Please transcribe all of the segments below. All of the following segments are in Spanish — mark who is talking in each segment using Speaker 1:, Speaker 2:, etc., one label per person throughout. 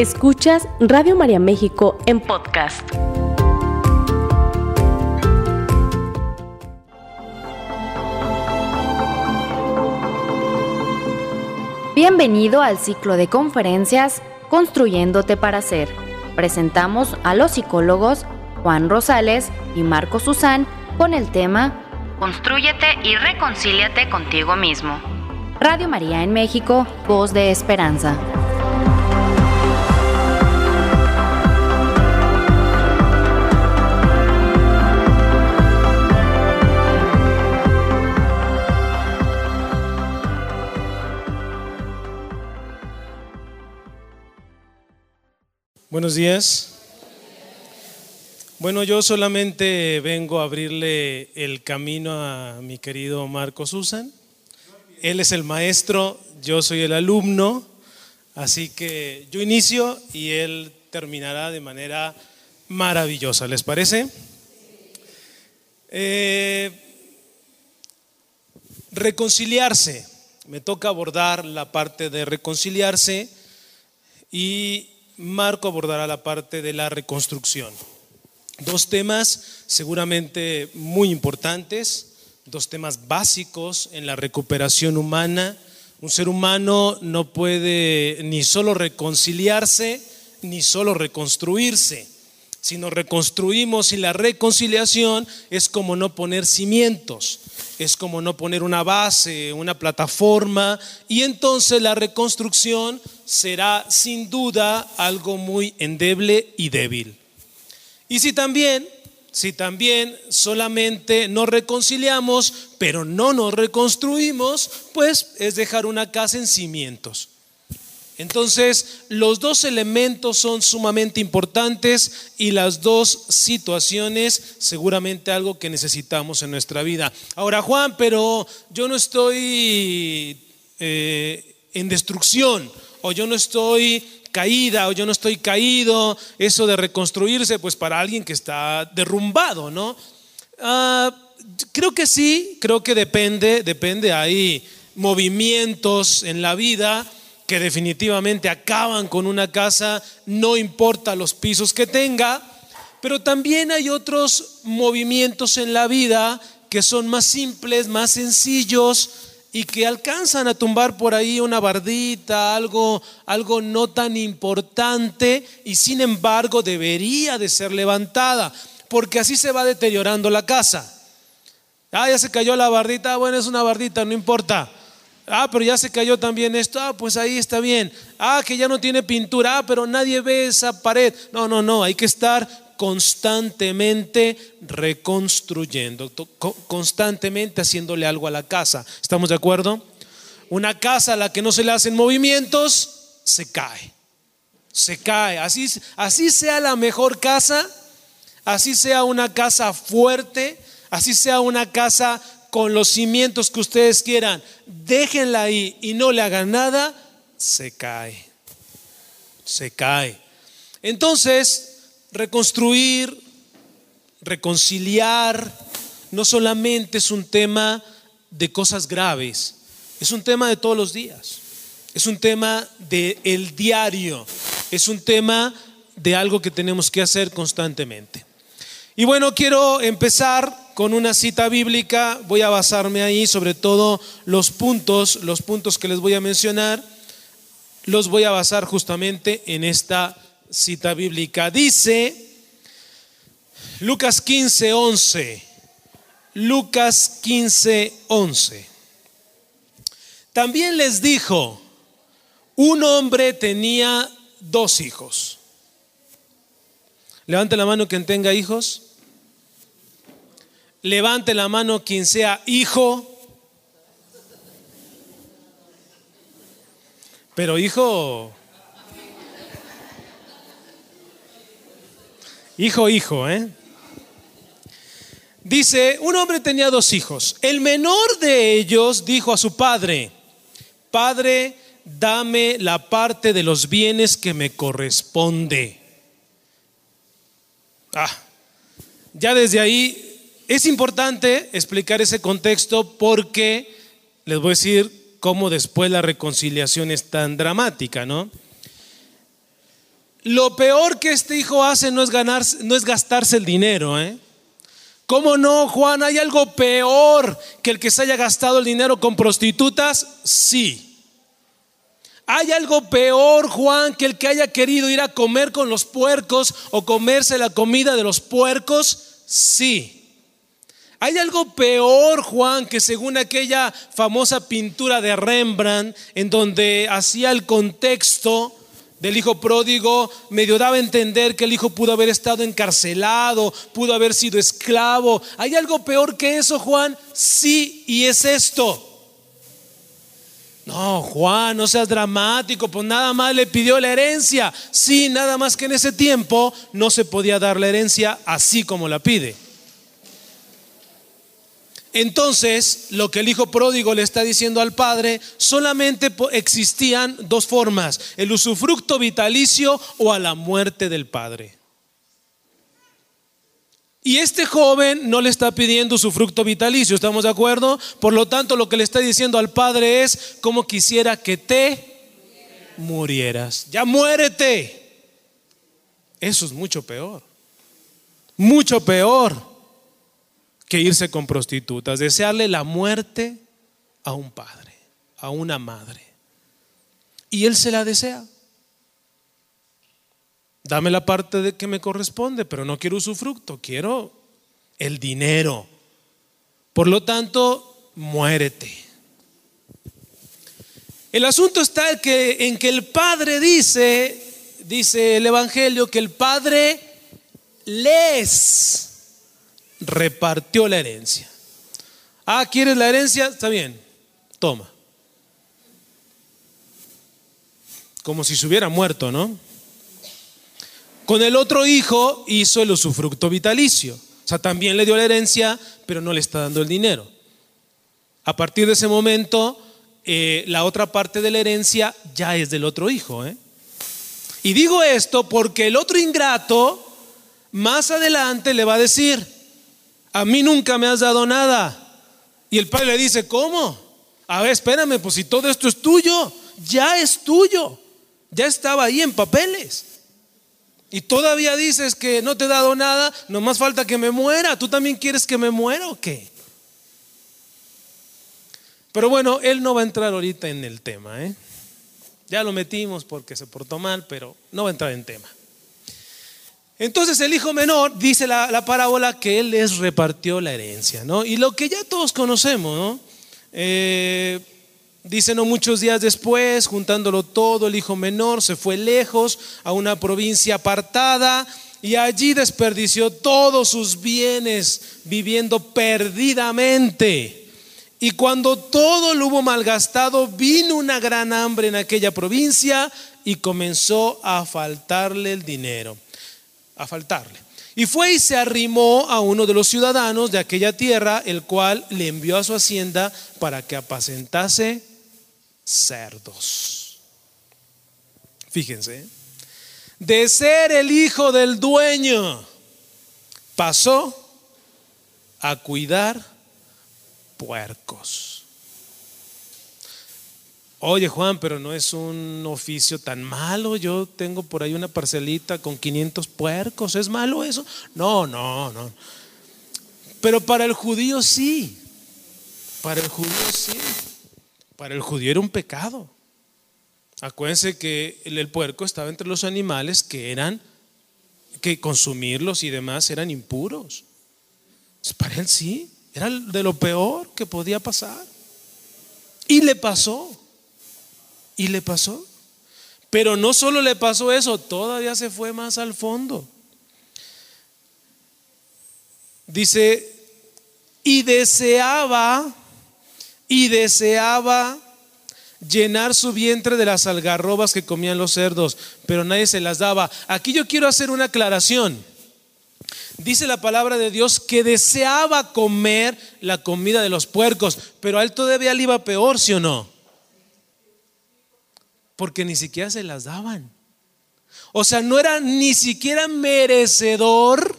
Speaker 1: Escuchas Radio María México en podcast.
Speaker 2: Bienvenido al ciclo de conferencias Construyéndote para Ser. Presentamos a los psicólogos Juan Rosales y Marco Susán con el tema Construyete y reconcíliate contigo mismo. Radio María en México, voz de esperanza.
Speaker 3: Buenos días. Bueno, yo solamente vengo a abrirle el camino a mi querido Marco Susan. Él es el maestro, yo soy el alumno, así que yo inicio y él terminará de manera maravillosa. ¿Les parece? Eh, reconciliarse. Me toca abordar la parte de reconciliarse y Marco abordará la parte de la reconstrucción. Dos temas seguramente muy importantes, dos temas básicos en la recuperación humana. Un ser humano no puede ni solo reconciliarse, ni solo reconstruirse. Si nos reconstruimos y la reconciliación es como no poner cimientos es como no poner una base, una plataforma, y entonces la reconstrucción será sin duda algo muy endeble y débil. Y si también, si también solamente nos reconciliamos, pero no nos reconstruimos, pues es dejar una casa en cimientos. Entonces, los dos elementos son sumamente importantes y las dos situaciones seguramente algo que necesitamos en nuestra vida. Ahora, Juan, pero yo no estoy eh, en destrucción o yo no estoy caída o yo no estoy caído. Eso de reconstruirse, pues para alguien que está derrumbado, ¿no? Ah, creo que sí, creo que depende, depende, hay movimientos en la vida que definitivamente acaban con una casa, no importa los pisos que tenga, pero también hay otros movimientos en la vida que son más simples, más sencillos y que alcanzan a tumbar por ahí una bardita, algo, algo no tan importante y sin embargo debería de ser levantada, porque así se va deteriorando la casa. Ah, ya se cayó la bardita, bueno, es una bardita, no importa. Ah, pero ya se cayó también esto. Ah, pues ahí está bien. Ah, que ya no tiene pintura. Ah, pero nadie ve esa pared. No, no, no. Hay que estar constantemente reconstruyendo, constantemente haciéndole algo a la casa. ¿Estamos de acuerdo? Una casa a la que no se le hacen movimientos, se cae. Se cae. Así, así sea la mejor casa, así sea una casa fuerte, así sea una casa con los cimientos que ustedes quieran, déjenla ahí y no le hagan nada, se cae. Se cae. Entonces, reconstruir, reconciliar, no solamente es un tema de cosas graves, es un tema de todos los días, es un tema del el diario, es un tema de algo que tenemos que hacer constantemente. Y bueno, quiero empezar con una cita bíblica, voy a basarme ahí sobre todo los puntos, los puntos que les voy a mencionar, los voy a basar justamente en esta cita bíblica. Dice Lucas 15, 11. Lucas 15, 11. También les dijo, un hombre tenía dos hijos. Levante la mano quien tenga hijos. Levante la mano quien sea hijo. Pero hijo... Hijo, hijo, ¿eh? Dice, un hombre tenía dos hijos. El menor de ellos dijo a su padre, Padre, dame la parte de los bienes que me corresponde. Ah, ya desde ahí es importante explicar ese contexto porque les voy a decir cómo después la reconciliación es tan dramática, ¿no? Lo peor que este hijo hace no es, no es gastarse el dinero. ¿eh? ¿Cómo no, Juan? ¿Hay algo peor que el que se haya gastado el dinero con prostitutas? Sí. ¿Hay algo peor, Juan, que el que haya querido ir a comer con los puercos o comerse la comida de los puercos? Sí. ¿Hay algo peor, Juan, que según aquella famosa pintura de Rembrandt, en donde hacía el contexto del hijo pródigo, medio daba a entender que el hijo pudo haber estado encarcelado, pudo haber sido esclavo? ¿Hay algo peor que eso, Juan? Sí, y es esto. No, Juan, no seas dramático, pues nada más le pidió la herencia. Sí, nada más que en ese tiempo no se podía dar la herencia así como la pide. Entonces, lo que el hijo pródigo le está diciendo al padre, solamente existían dos formas, el usufructo vitalicio o a la muerte del padre. Y este joven no le está pidiendo usufructo vitalicio, ¿estamos de acuerdo? Por lo tanto, lo que le está diciendo al padre es, como quisiera que te murieras. Ya muérete. Eso es mucho peor. Mucho peor que irse con prostitutas, desearle la muerte a un padre, a una madre. Y él se la desea. Dame la parte de que me corresponde, pero no quiero usufructo, quiero el dinero. Por lo tanto, muérete. El asunto está en que, en que el Padre dice, dice el Evangelio, que el Padre les repartió la herencia. Ah, ¿quieres la herencia? Está bien, toma. Como si se hubiera muerto, ¿no? Con el otro hijo hizo el usufructo vitalicio. O sea, también le dio la herencia, pero no le está dando el dinero. A partir de ese momento, eh, la otra parte de la herencia ya es del otro hijo. ¿eh? Y digo esto porque el otro ingrato más adelante le va a decir, a mí nunca me has dado nada. Y el padre le dice, ¿cómo? A ver, espérame, pues si todo esto es tuyo, ya es tuyo. Ya estaba ahí en papeles. Y todavía dices que no te he dado nada, nomás falta que me muera. ¿Tú también quieres que me muera o qué? Pero bueno, él no va a entrar ahorita en el tema. ¿eh? Ya lo metimos porque se portó mal, pero no va a entrar en tema. Entonces el hijo menor dice la, parábola que él les repartió la herencia, ¿no? Y lo que ya todos conocemos, ¿no? Eh, dice no muchos días después, juntándolo todo, el hijo menor se fue lejos a una provincia apartada y allí desperdició todos sus bienes viviendo perdidamente. Y cuando todo lo hubo malgastado, vino una gran hambre en aquella provincia y comenzó a faltarle el dinero a faltarle. Y fue y se arrimó a uno de los ciudadanos de aquella tierra, el cual le envió a su hacienda para que apacentase cerdos. Fíjense, de ser el hijo del dueño, pasó a cuidar puercos. Oye Juan, pero no es un oficio tan malo. Yo tengo por ahí una parcelita con 500 puercos. ¿Es malo eso? No, no, no. Pero para el judío sí. Para el judío sí. Para el judío era un pecado. Acuérdense que el puerco estaba entre los animales que eran, que consumirlos y demás eran impuros. Para él sí, era de lo peor que podía pasar. Y le pasó. Y le pasó. Pero no solo le pasó eso, todavía se fue más al fondo. Dice, y deseaba, y deseaba llenar su vientre de las algarrobas que comían los cerdos, pero nadie se las daba. Aquí yo quiero hacer una aclaración. Dice la palabra de Dios que deseaba comer la comida de los puercos, pero a él todavía le iba peor, ¿sí o no? Porque ni siquiera se las daban. O sea, no era ni siquiera merecedor.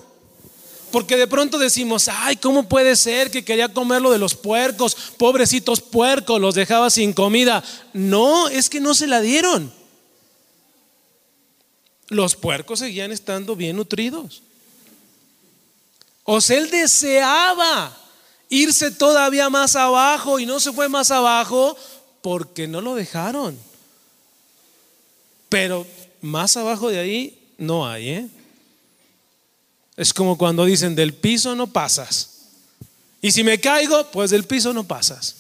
Speaker 3: Porque de pronto decimos, ay, ¿cómo puede ser que quería comer lo de los puercos? Pobrecitos puercos, los dejaba sin comida. No, es que no se la dieron. los puercos seguían estando bien nutridos. O sea, él deseaba irse todavía más abajo y no se fue más abajo porque no lo dejaron. Pero más abajo de ahí no hay, ¿eh? Es como cuando dicen, del piso no pasas. Y si me caigo, pues del piso no pasas.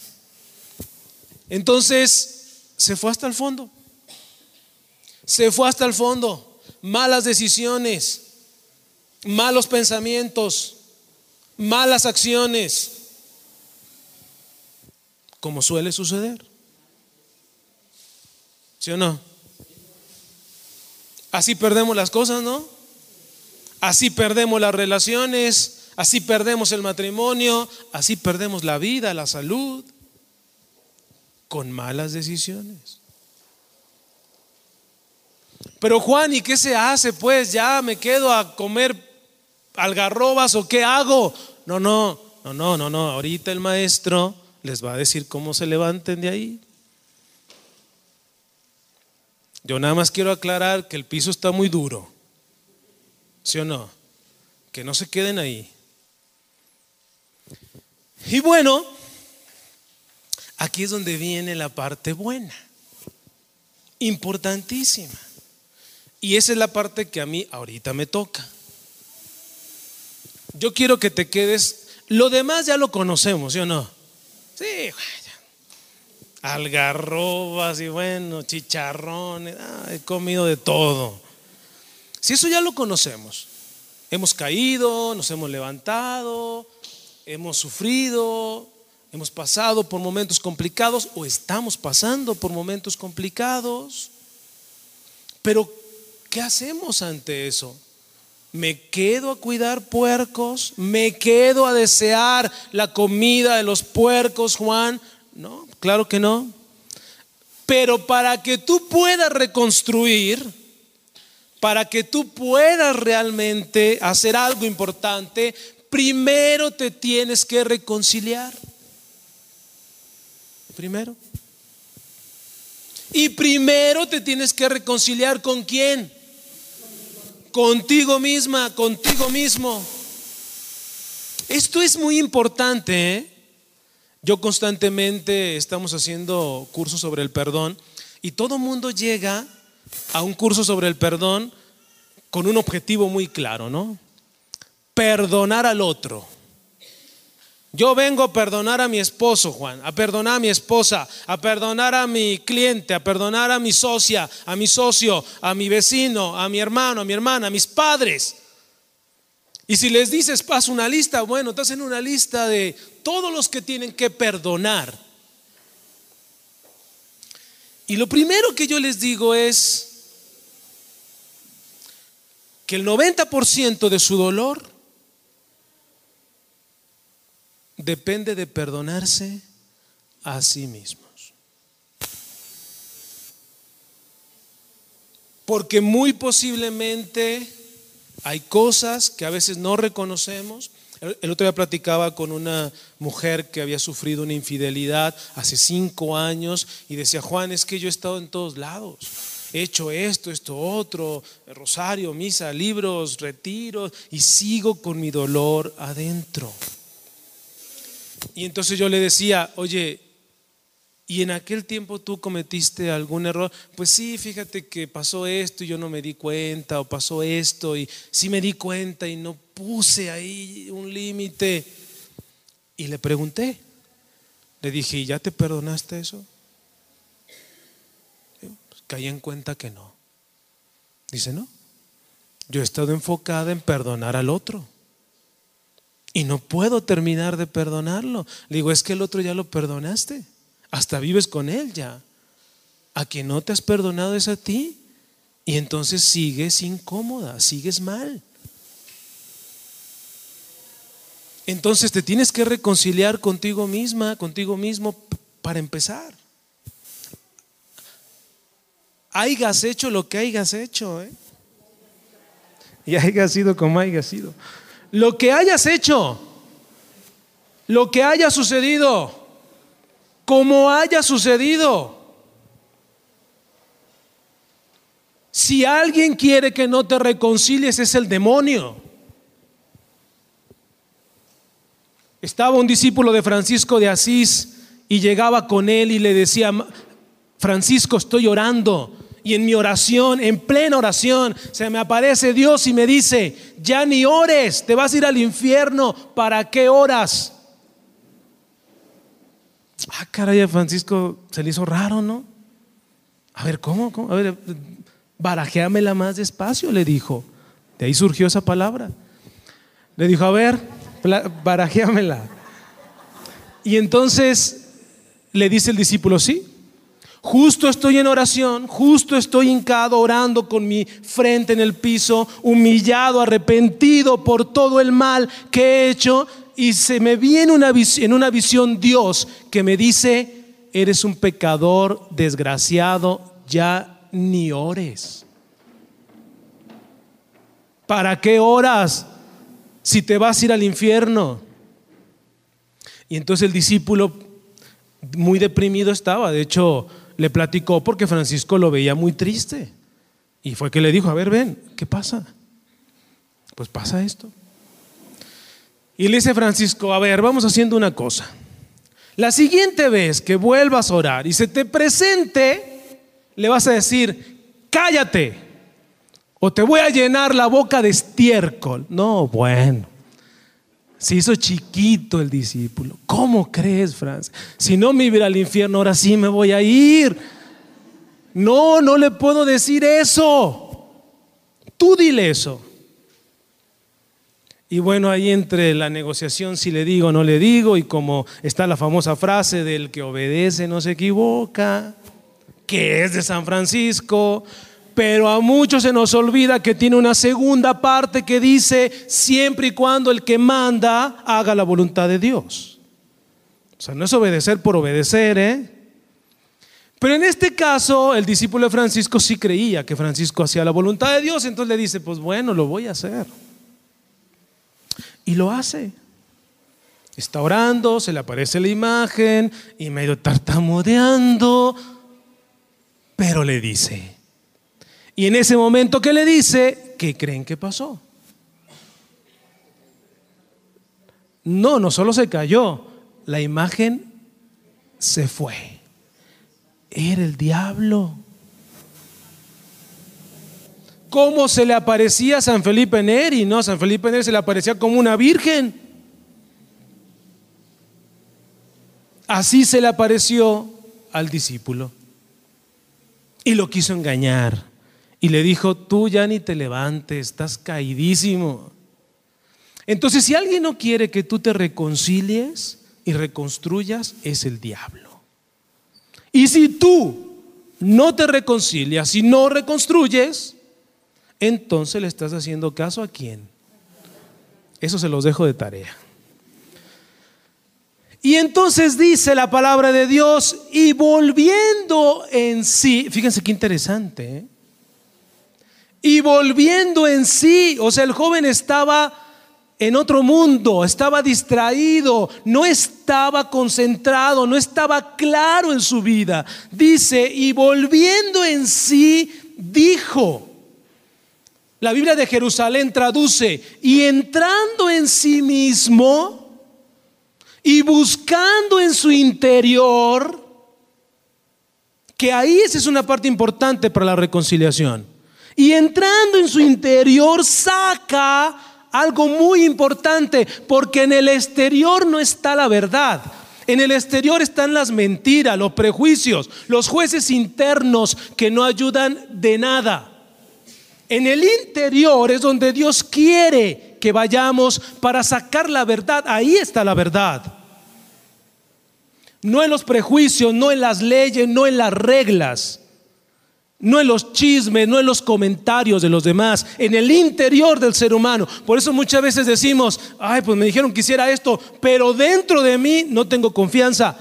Speaker 3: Entonces, se fue hasta el fondo. Se fue hasta el fondo. Malas decisiones, malos pensamientos, malas acciones, como suele suceder. ¿Sí o no? Así perdemos las cosas, ¿no? Así perdemos las relaciones, así perdemos el matrimonio, así perdemos la vida, la salud, con malas decisiones. Pero Juan, ¿y qué se hace? Pues ya me quedo a comer algarrobas o qué hago? No, no, no, no, no, no. Ahorita el maestro les va a decir cómo se levanten de ahí. Yo nada más quiero aclarar que el piso está muy duro. ¿Sí o no? Que no se queden ahí. Y bueno, aquí es donde viene la parte buena, importantísima. Y esa es la parte que a mí ahorita me toca. Yo quiero que te quedes, lo demás ya lo conocemos, ¿sí o no? Sí, algarrobas y bueno, chicharrones, ah, he comido de todo. Si eso ya lo conocemos, hemos caído, nos hemos levantado, hemos sufrido, hemos pasado por momentos complicados o estamos pasando por momentos complicados. Pero, ¿qué hacemos ante eso? ¿Me quedo a cuidar puercos? ¿Me quedo a desear la comida de los puercos, Juan? No, claro que no. Pero para que tú puedas reconstruir, para que tú puedas realmente hacer algo importante, primero te tienes que reconciliar. Primero. Y primero te tienes que reconciliar con quién? Contigo misma, contigo mismo. Esto es muy importante. ¿eh? Yo constantemente estamos haciendo cursos sobre el perdón y todo mundo llega a un curso sobre el perdón con un objetivo muy claro, ¿no? Perdonar al otro. Yo vengo a perdonar a mi esposo, Juan, a perdonar a mi esposa, a perdonar a mi cliente, a perdonar a mi socia, a mi socio, a mi vecino, a mi hermano, a mi hermana, a mis padres. Y si les dices, pasa una lista, bueno, estás en una lista de todos los que tienen que perdonar. Y lo primero que yo les digo es que el 90% de su dolor depende de perdonarse a sí mismos. Porque muy posiblemente hay cosas que a veces no reconocemos. El otro día platicaba con una mujer que había sufrido una infidelidad hace cinco años y decía, Juan, es que yo he estado en todos lados. He hecho esto, esto, otro, rosario, misa, libros, retiros, y sigo con mi dolor adentro. Y entonces yo le decía, oye, y en aquel tiempo tú cometiste algún error, pues sí, fíjate que pasó esto y yo no me di cuenta, o pasó esto y sí me di cuenta y no puse ahí un límite. Y le pregunté, le dije, ¿y ya te perdonaste eso? Pues caí en cuenta que no. Dice, no, yo he estado enfocada en perdonar al otro. Y no puedo terminar de perdonarlo. Le digo, es que el otro ya lo perdonaste. Hasta vives con Él ya. A quien no te has perdonado es a ti. Y entonces sigues incómoda, sigues mal. Entonces te tienes que reconciliar contigo misma, contigo mismo, para empezar. Hayas hecho lo que hayas hecho, ¿eh? Y hayas sido como hayas sido. Lo que hayas hecho, lo que haya sucedido, como haya sucedido. Si alguien quiere que no te reconcilies es el demonio. Estaba un discípulo de Francisco de Asís y llegaba con él y le decía, Francisco, estoy orando. Y en mi oración, en plena oración, se me aparece Dios y me dice, ya ni ores, te vas a ir al infierno, ¿para qué oras? Ah, caray, Francisco se le hizo raro, ¿no? A ver, ¿cómo? A ver, barajéamela más despacio, le dijo. De ahí surgió esa palabra. Le dijo, a ver, barajéamela. Y entonces le dice el discípulo, sí, Justo estoy en oración, justo estoy hincado orando con mi frente en el piso, humillado, arrepentido por todo el mal que he hecho y se me viene una en una visión Dios que me dice, eres un pecador desgraciado, ya ni ores. ¿Para qué oras si te vas a ir al infierno? Y entonces el discípulo muy deprimido estaba, de hecho le platicó porque Francisco lo veía muy triste. Y fue que le dijo, a ver, ven, ¿qué pasa? Pues pasa esto. Y le dice Francisco, a ver, vamos haciendo una cosa. La siguiente vez que vuelvas a orar y se te presente, le vas a decir, cállate, o te voy a llenar la boca de estiércol. No, bueno. Se hizo chiquito el discípulo. ¿Cómo crees, Franz? Si no me iba al infierno, ahora sí me voy a ir. No, no le puedo decir eso. Tú dile eso. Y bueno, ahí entre la negociación, si le digo o no le digo, y como está la famosa frase del que obedece no se equivoca, que es de San Francisco, pero a muchos se nos olvida que tiene una segunda parte que dice, siempre y cuando el que manda haga la voluntad de Dios. O sea, no es obedecer por obedecer, ¿eh? Pero en este caso, el discípulo de Francisco sí creía que Francisco hacía la voluntad de Dios, entonces le dice, pues bueno, lo voy a hacer. Y lo hace. Está orando, se le aparece la imagen y medio tartamudeando, pero le dice, y en ese momento que le dice, ¿qué creen que pasó? No, no solo se cayó, la imagen se fue. Era el diablo. ¿Cómo se le aparecía a San Felipe Neri? No, San Felipe Neri se le aparecía como una virgen. Así se le apareció al discípulo. Y lo quiso engañar y le dijo, tú ya ni te levantes, estás caidísimo. Entonces, si alguien no quiere que tú te reconcilies y reconstruyas, es el diablo. Y si tú no te reconcilias y no reconstruyes, entonces le estás haciendo caso a quién. Eso se los dejo de tarea. Y entonces dice la palabra de Dios, y volviendo en sí, fíjense qué interesante, ¿eh? Y volviendo en sí, o sea, el joven estaba en otro mundo, estaba distraído, no estaba concentrado, no estaba claro en su vida. Dice, y volviendo en sí, dijo, la Biblia de Jerusalén traduce, y entrando en sí mismo y buscando en su interior, que ahí esa es una parte importante para la reconciliación. Y entrando en su interior saca algo muy importante, porque en el exterior no está la verdad. En el exterior están las mentiras, los prejuicios, los jueces internos que no ayudan de nada. En el interior es donde Dios quiere que vayamos para sacar la verdad. Ahí está la verdad. No en los prejuicios, no en las leyes, no en las reglas no en los chismes, no en los comentarios de los demás, en el interior del ser humano. Por eso muchas veces decimos, ay, pues me dijeron que hiciera esto, pero dentro de mí no tengo confianza.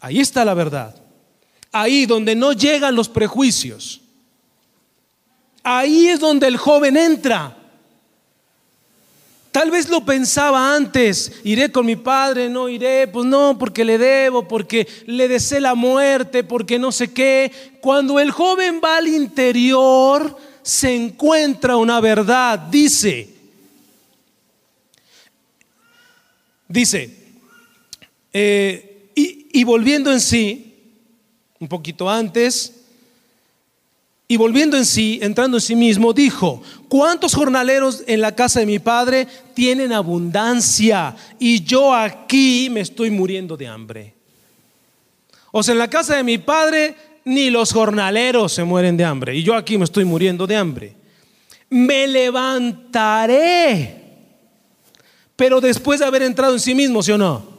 Speaker 3: Ahí está la verdad. Ahí donde no llegan los prejuicios. Ahí es donde el joven entra. Tal vez lo pensaba antes, iré con mi padre, no iré, pues no, porque le debo, porque le deseo la muerte, porque no sé qué. Cuando el joven va al interior, se encuentra una verdad, dice, dice, eh, y volviendo en sí, un poquito antes, y volviendo en sí, entrando en sí mismo, dijo, ¿cuántos jornaleros en la casa de mi padre tienen abundancia y yo aquí me estoy muriendo de hambre? O sea, en la casa de mi padre ni los jornaleros se mueren de hambre y yo aquí me estoy muriendo de hambre. Me levantaré, pero después de haber entrado en sí mismo, ¿sí o no?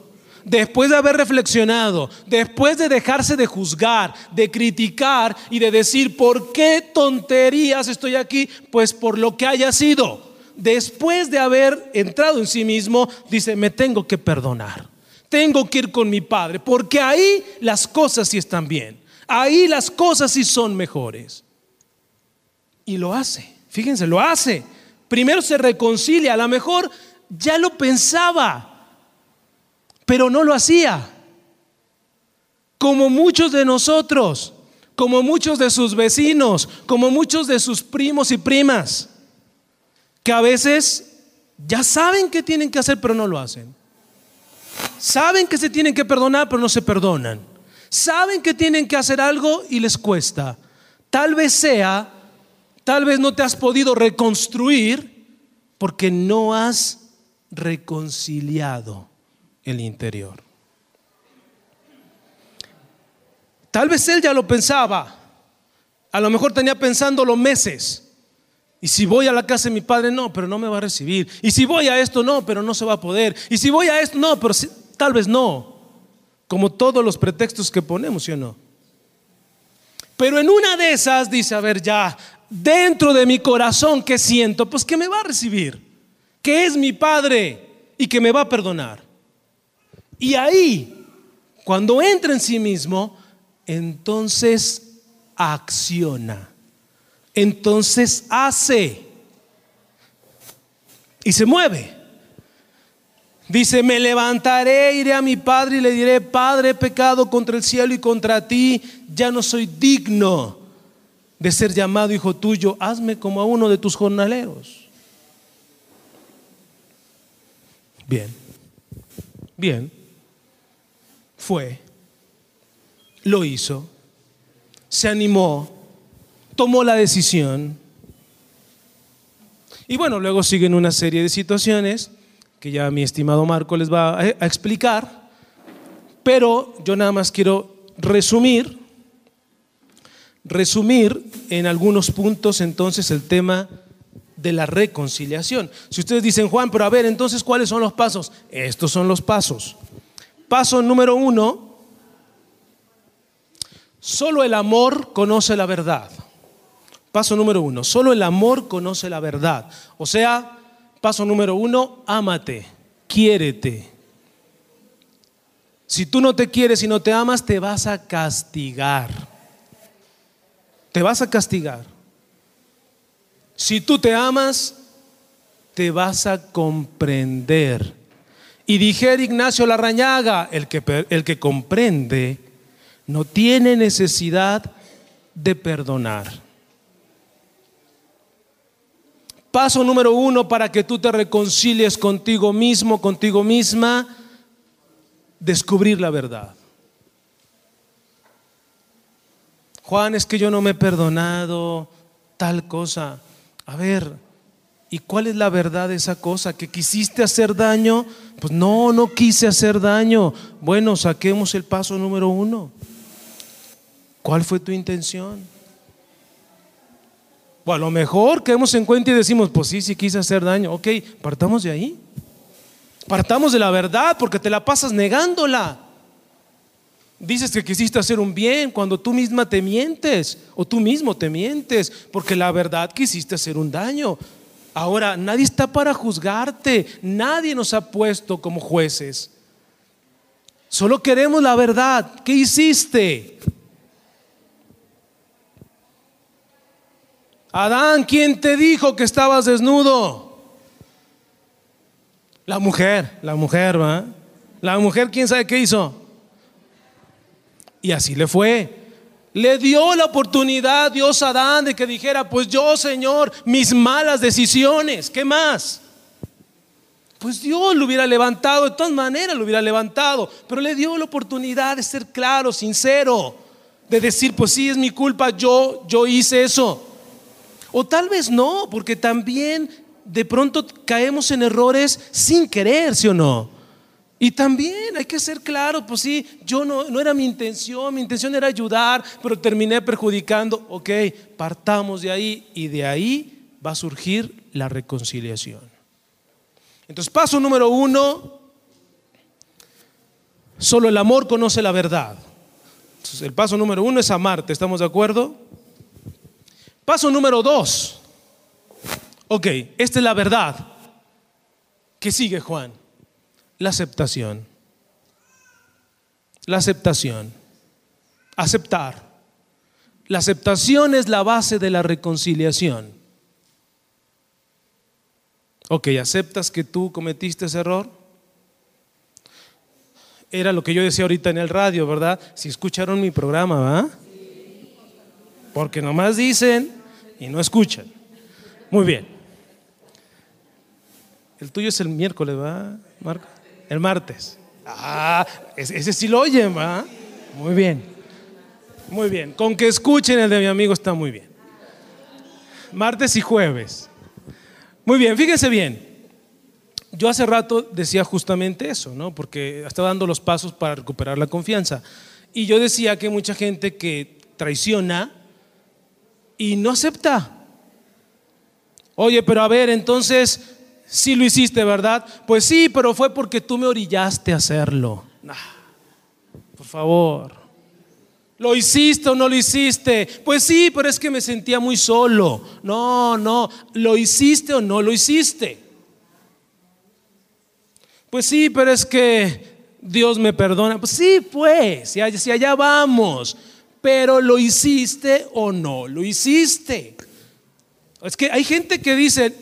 Speaker 3: Después de haber reflexionado, después de dejarse de juzgar, de criticar y de decir, ¿por qué tonterías estoy aquí? Pues por lo que haya sido. Después de haber entrado en sí mismo, dice, me tengo que perdonar. Tengo que ir con mi padre, porque ahí las cosas sí están bien. Ahí las cosas sí son mejores. Y lo hace. Fíjense, lo hace. Primero se reconcilia, a lo mejor ya lo pensaba, pero no lo hacía. Como muchos de nosotros, como muchos de sus vecinos, como muchos de sus primos y primas, que a veces ya saben que tienen que hacer, pero no lo hacen. Saben que se tienen que perdonar, pero no se perdonan. Saben que tienen que hacer algo y les cuesta. Tal vez sea, tal vez no te has podido reconstruir porque no has reconciliado el interior. Tal vez él ya lo pensaba, a lo mejor tenía pensándolo meses. Y si voy a la casa de mi padre, no, pero no me va a recibir. Y si voy a esto, no, pero no se va a poder. Y si voy a esto, no, pero tal vez no. Como todos los pretextos que ponemos, ¿sí o no? Pero en una de esas dice, a ver, ya, dentro de mi corazón, ¿qué siento? Pues que me va a recibir, que es mi padre y que me va a perdonar. Y ahí, cuando entra en sí mismo, entonces acciona. Entonces hace. Y se mueve. Dice, me levantaré, iré a mi padre y le diré, Padre, he pecado contra el cielo y contra ti, ya no soy digno de ser llamado hijo tuyo, hazme como a uno de tus jornaleros. Bien, bien fue, lo hizo, se animó, tomó la decisión. Y bueno, luego siguen una serie de situaciones que ya mi estimado Marco les va a, explicar, pero yo nada más quiero resumir, resumir en algunos puntos entonces el tema de la reconciliación. Si ustedes dicen, Juan, pero a ver, entonces, ¿cuáles son los pasos? Estos son los pasos. Paso número uno, solo el amor conoce la verdad. Paso número uno, solo el amor conoce la verdad. O sea, paso número uno, ámate, quiérete. Si tú no te quieres y no te amas, te vas a castigar. Te vas a castigar. Si tú te amas, te vas a comprender. Y dijera Ignacio Larrañaga, el que, el que comprende no tiene necesidad de perdonar. Paso número uno para que tú te reconcilies contigo mismo, contigo misma, descubrir la verdad. Juan, es que yo no me he perdonado tal cosa. A ver, ¿Y cuál es la verdad de esa cosa? ¿Que quisiste hacer daño? Pues no, no quise hacer daño. Bueno, saquemos el paso número uno. ¿Cuál fue tu intención? O a lo mejor quedemos en cuenta y decimos, pues sí, sí quise hacer daño. Ok, partamos de ahí. Partamos de la verdad porque te la pasas negándola. Dices que quisiste hacer un bien cuando tú misma te mientes o tú mismo te mientes porque la verdad quisiste hacer un daño. Ahora, nadie está para juzgarte, nadie nos ha puesto como jueces. Solo queremos la verdad. ¿Qué hiciste? Adán, ¿quién te dijo que estabas desnudo? La mujer, la mujer, ¿va? La mujer, ¿quién sabe qué hizo? Y así le fue. Le dio la oportunidad Dios a Adán de que dijera, pues yo, Señor, mis malas decisiones, ¿qué más? Pues Dios lo hubiera levantado, de todas maneras lo hubiera levantado, pero le dio la oportunidad de ser claro, sincero, de decir, pues sí, es mi culpa, yo, yo hice eso. O tal vez no, porque también de pronto caemos en errores sin querer, ¿sí o no? Y también hay que ser claro, pues sí, yo no, no era mi intención, mi intención era ayudar, pero terminé perjudicando. Ok, partamos de ahí y de ahí va a surgir la reconciliación. Entonces, paso número uno, solo el amor conoce la verdad. Entonces, el paso número uno es amarte, ¿estamos de acuerdo? Paso número dos, ok, esta es la verdad. ¿Qué sigue Juan? La aceptación. La aceptación. Aceptar. La aceptación es la base de la reconciliación. Ok, ¿aceptas que tú cometiste ese error? Era lo que yo decía ahorita en el radio, ¿verdad? Si escucharon mi programa, ¿va? Porque nomás dicen y no escuchan. Muy bien. El tuyo es el miércoles, ¿va, Marco? El martes. Ah, ese, sí lo oyen, ¿va? Muy bien. Muy bien. Con que escuchen el de mi amigo está muy bien. Martes y jueves. Muy bien, fíjense bien. Yo hace rato decía justamente eso, ¿no? Porque estaba dando los pasos para recuperar la confianza. Y yo decía que mucha gente que traiciona y no acepta. Oye, pero a ver, entonces, si lo hiciste, ¿verdad? Pues sí, pero fue porque tú me orillaste a hacerlo. por favor. ¿Lo hiciste o no lo hiciste? Pues sí, pero es que me sentía muy solo. No, no, ¿lo hiciste o no lo hiciste? Pues sí, pero es que Dios me perdona. Pues sí, pues, si allá vamos. Pero ¿lo hiciste o no lo hiciste? Es que hay gente que dice,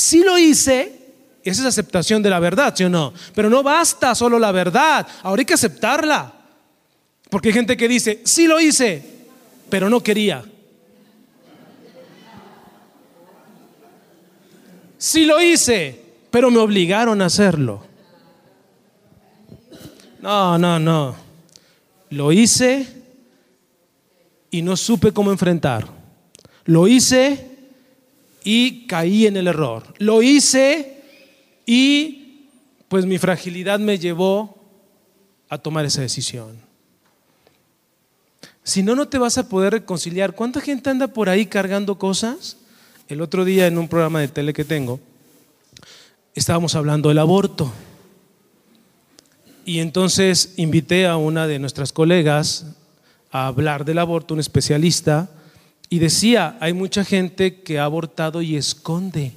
Speaker 3: si lo hice, esa es aceptación de la verdad, ¿sí o no? Pero no basta solo la verdad, ahora hay que aceptarla. Porque hay gente que dice, sí lo hice, pero no quería. Sí lo hice, pero me obligaron a hacerlo. No, no, no. Lo hice y no supe cómo enfrentar. Lo hice y caí en el error. Lo hice y pues mi fragilidad me llevó a tomar esa decisión. Si no, no te vas a poder reconciliar. ¿Cuánta gente anda por ahí cargando cosas? El otro día en un programa de tele que tengo, estábamos hablando del aborto. Y entonces invité a una de nuestras colegas a hablar del aborto, un especialista, y decía, hay mucha gente que ha abortado y esconde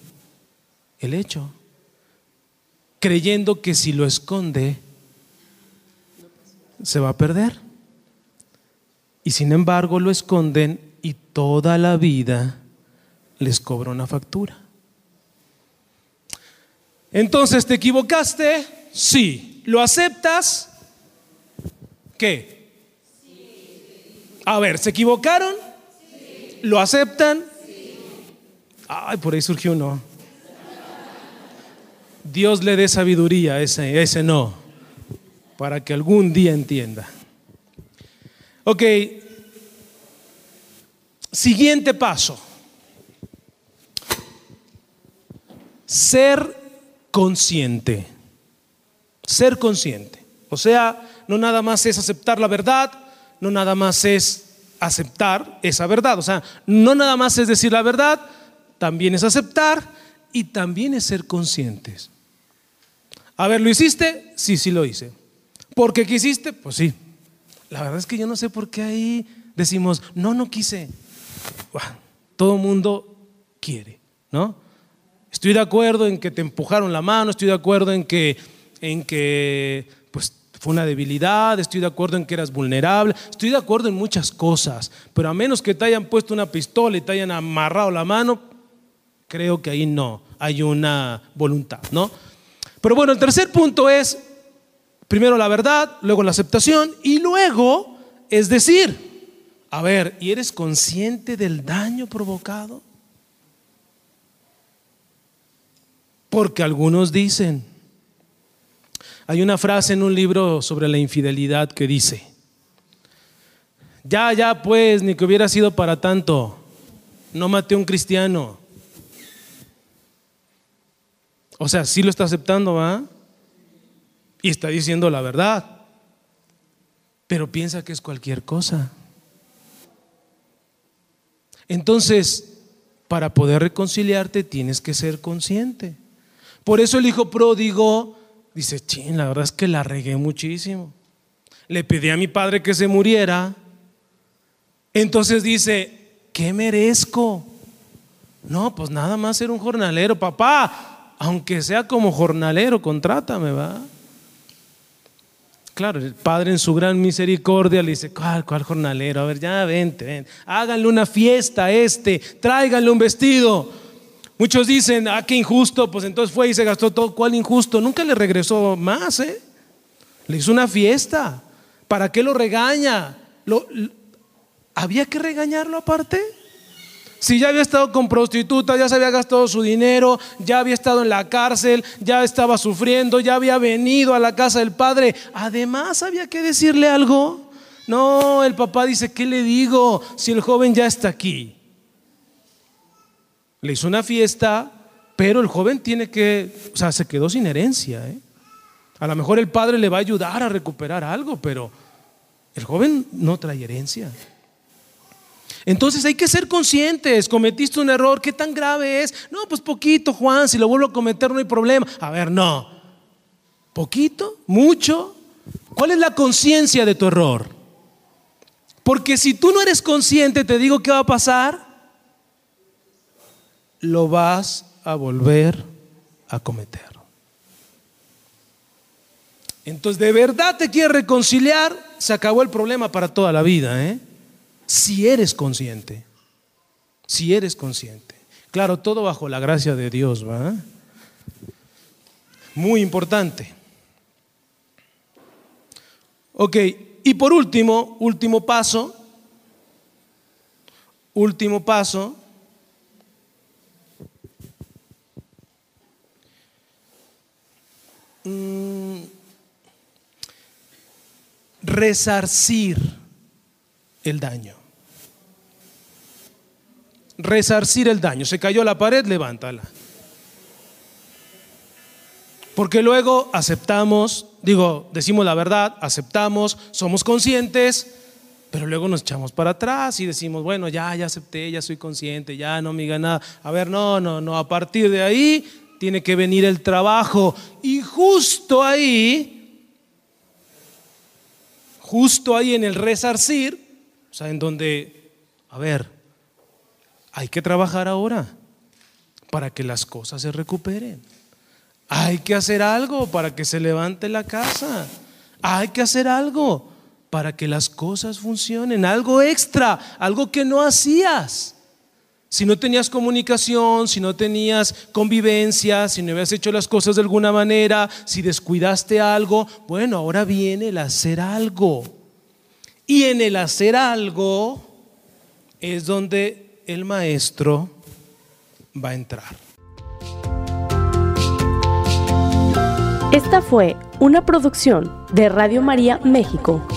Speaker 3: el hecho, creyendo que si lo esconde, se va a perder. Y sin embargo lo esconden y toda la vida les cobra una factura. Entonces, ¿te equivocaste? Sí. ¿Lo aceptas? ¿Qué? A ver, ¿se equivocaron? ¿Lo aceptan? Ay, por ahí surgió uno. Dios le dé sabiduría a ese, ese no, para que algún día entienda. Ok, siguiente paso. Ser consciente. Ser consciente. O sea, no nada más es aceptar la verdad, no nada más es aceptar esa verdad. O sea, no nada más es decir la verdad, también es aceptar y también es ser conscientes. A ver, ¿lo hiciste? Sí, sí lo hice. ¿Por qué quisiste? Pues sí. La verdad es que yo no sé por qué ahí decimos, no, no quise. todo mundo quiere, ¿no? Estoy de acuerdo en que te empujaron la mano, estoy de acuerdo en que, en que fue una debilidad, estoy de acuerdo en que eras vulnerable, estoy de acuerdo en muchas cosas, pero a menos que te hayan puesto una pistola y te hayan amarrado la mano, creo que ahí no hay una voluntad, ¿no? Pero bueno, el tercer punto es, primero la verdad, luego la aceptación y luego, es decir, a ver, ¿y eres consciente del daño provocado? Porque algunos dicen, hay una frase en un libro sobre la infidelidad que dice, ya, ya, pues, ni que hubiera sido para tanto, no maté a un cristiano. O sea, sí lo está aceptando, ¿va? Y está diciendo la verdad, pero piensa que es cualquier cosa. Entonces, para poder reconciliarte tienes que ser consciente. Por eso el hijo pródigo dice, ching, la verdad es que la regué muchísimo. Le pedí a mi padre que se muriera. Entonces dice, ¿qué merezco? No, pues nada más ser un jornalero. Papá, aunque sea como jornalero, contrátame, va. Claro, el padre en su gran misericordia le dice, ¿cuál, cuál jornalero? A ver, ya vente, ven. Háganle una fiesta a este, tráiganle un vestido. Muchos dicen, ah, qué injusto, pues entonces fue y se gastó todo. ¿Cuál injusto? Nunca le regresó más, ¿eh? Le hizo una fiesta. ¿Para qué lo regaña? ¿Lo, había que regañarlo aparte? Si ya había estado con prostitutas, ya se había gastado su dinero, ya había estado en la cárcel, ya estaba sufriendo, ya había venido a la casa del padre, además había que decirle algo. No, el papá dice, ¿qué le digo si el joven ya está aquí? Le hizo una fiesta, pero el joven tiene que, o sea, se quedó sin herencia. ¿eh? A lo mejor el padre le va a ayudar a recuperar algo, pero el joven no trae herencia. Entonces hay que ser conscientes, cometiste un error, ¿qué tan grave es? No, pues poquito, Juan, si lo vuelvo a cometer no hay problema. A ver, no. ¿Poquito? ¿Mucho? ¿Cuál es la conciencia de tu error? Porque si tú no eres consciente, te digo qué va a pasar. Lo vas a volver a cometer. Entonces, de verdad te quieres reconciliar, se acabó el problema para toda la vida, ¿eh? si eres consciente, si eres consciente. Claro, todo bajo la gracia de Dios, ¿va? Muy importante. Ok, y por último, último paso, último paso, mm, resarcir el daño resarcir el daño. Se cayó la pared, levántala. Porque luego aceptamos, digo, decimos la verdad, aceptamos, somos conscientes, pero luego nos echamos para atrás y decimos, bueno, ya, ya acepté, ya soy consciente, ya no me nada. A ver, no, no, no, a partir de ahí tiene que venir el trabajo. Y justo ahí, justo ahí en el resarcir, o sea, en donde, a ver, hay que trabajar ahora para que las cosas se recuperen. Hay que hacer algo para que se levante la casa. Hay que hacer algo para que las cosas funcionen. Algo extra, algo que no hacías. Si no tenías comunicación, si no tenías convivencia, si no habías hecho las cosas de alguna manera, si descuidaste algo, bueno, ahora viene el hacer algo. Y en el hacer algo es donde el maestro va a entrar.
Speaker 1: Esta fue una producción de Radio María México.